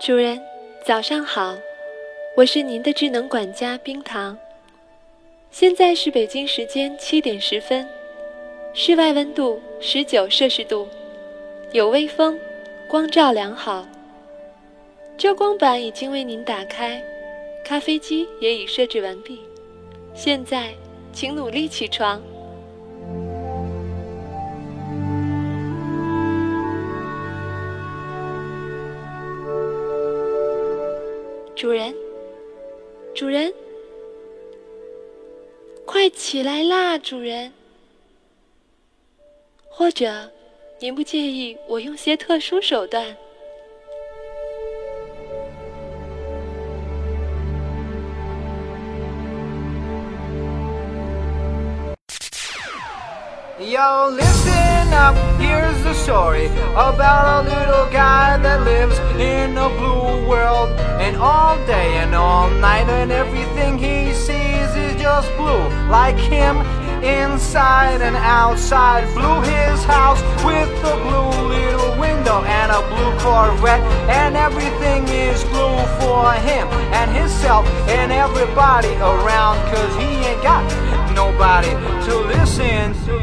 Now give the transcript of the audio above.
主人，早上好，我是您的智能管家冰糖。现在是北京时间七点十分，室外温度十九摄氏度，有微风，光照良好。遮光板已经为您打开，咖啡机也已设置完毕。现在，请努力起床。主人，主人，快起来啦，主人！或者，您不介意我用些特殊手段？Yo, listen up, here's the story about a little guy that lives in a blue world. All day and all night, and everything he sees is just blue. Like him, inside and outside. Blue his house with a blue little window and a blue Corvette. And everything is blue for him and himself and everybody around. Cause he ain't got nobody to listen to.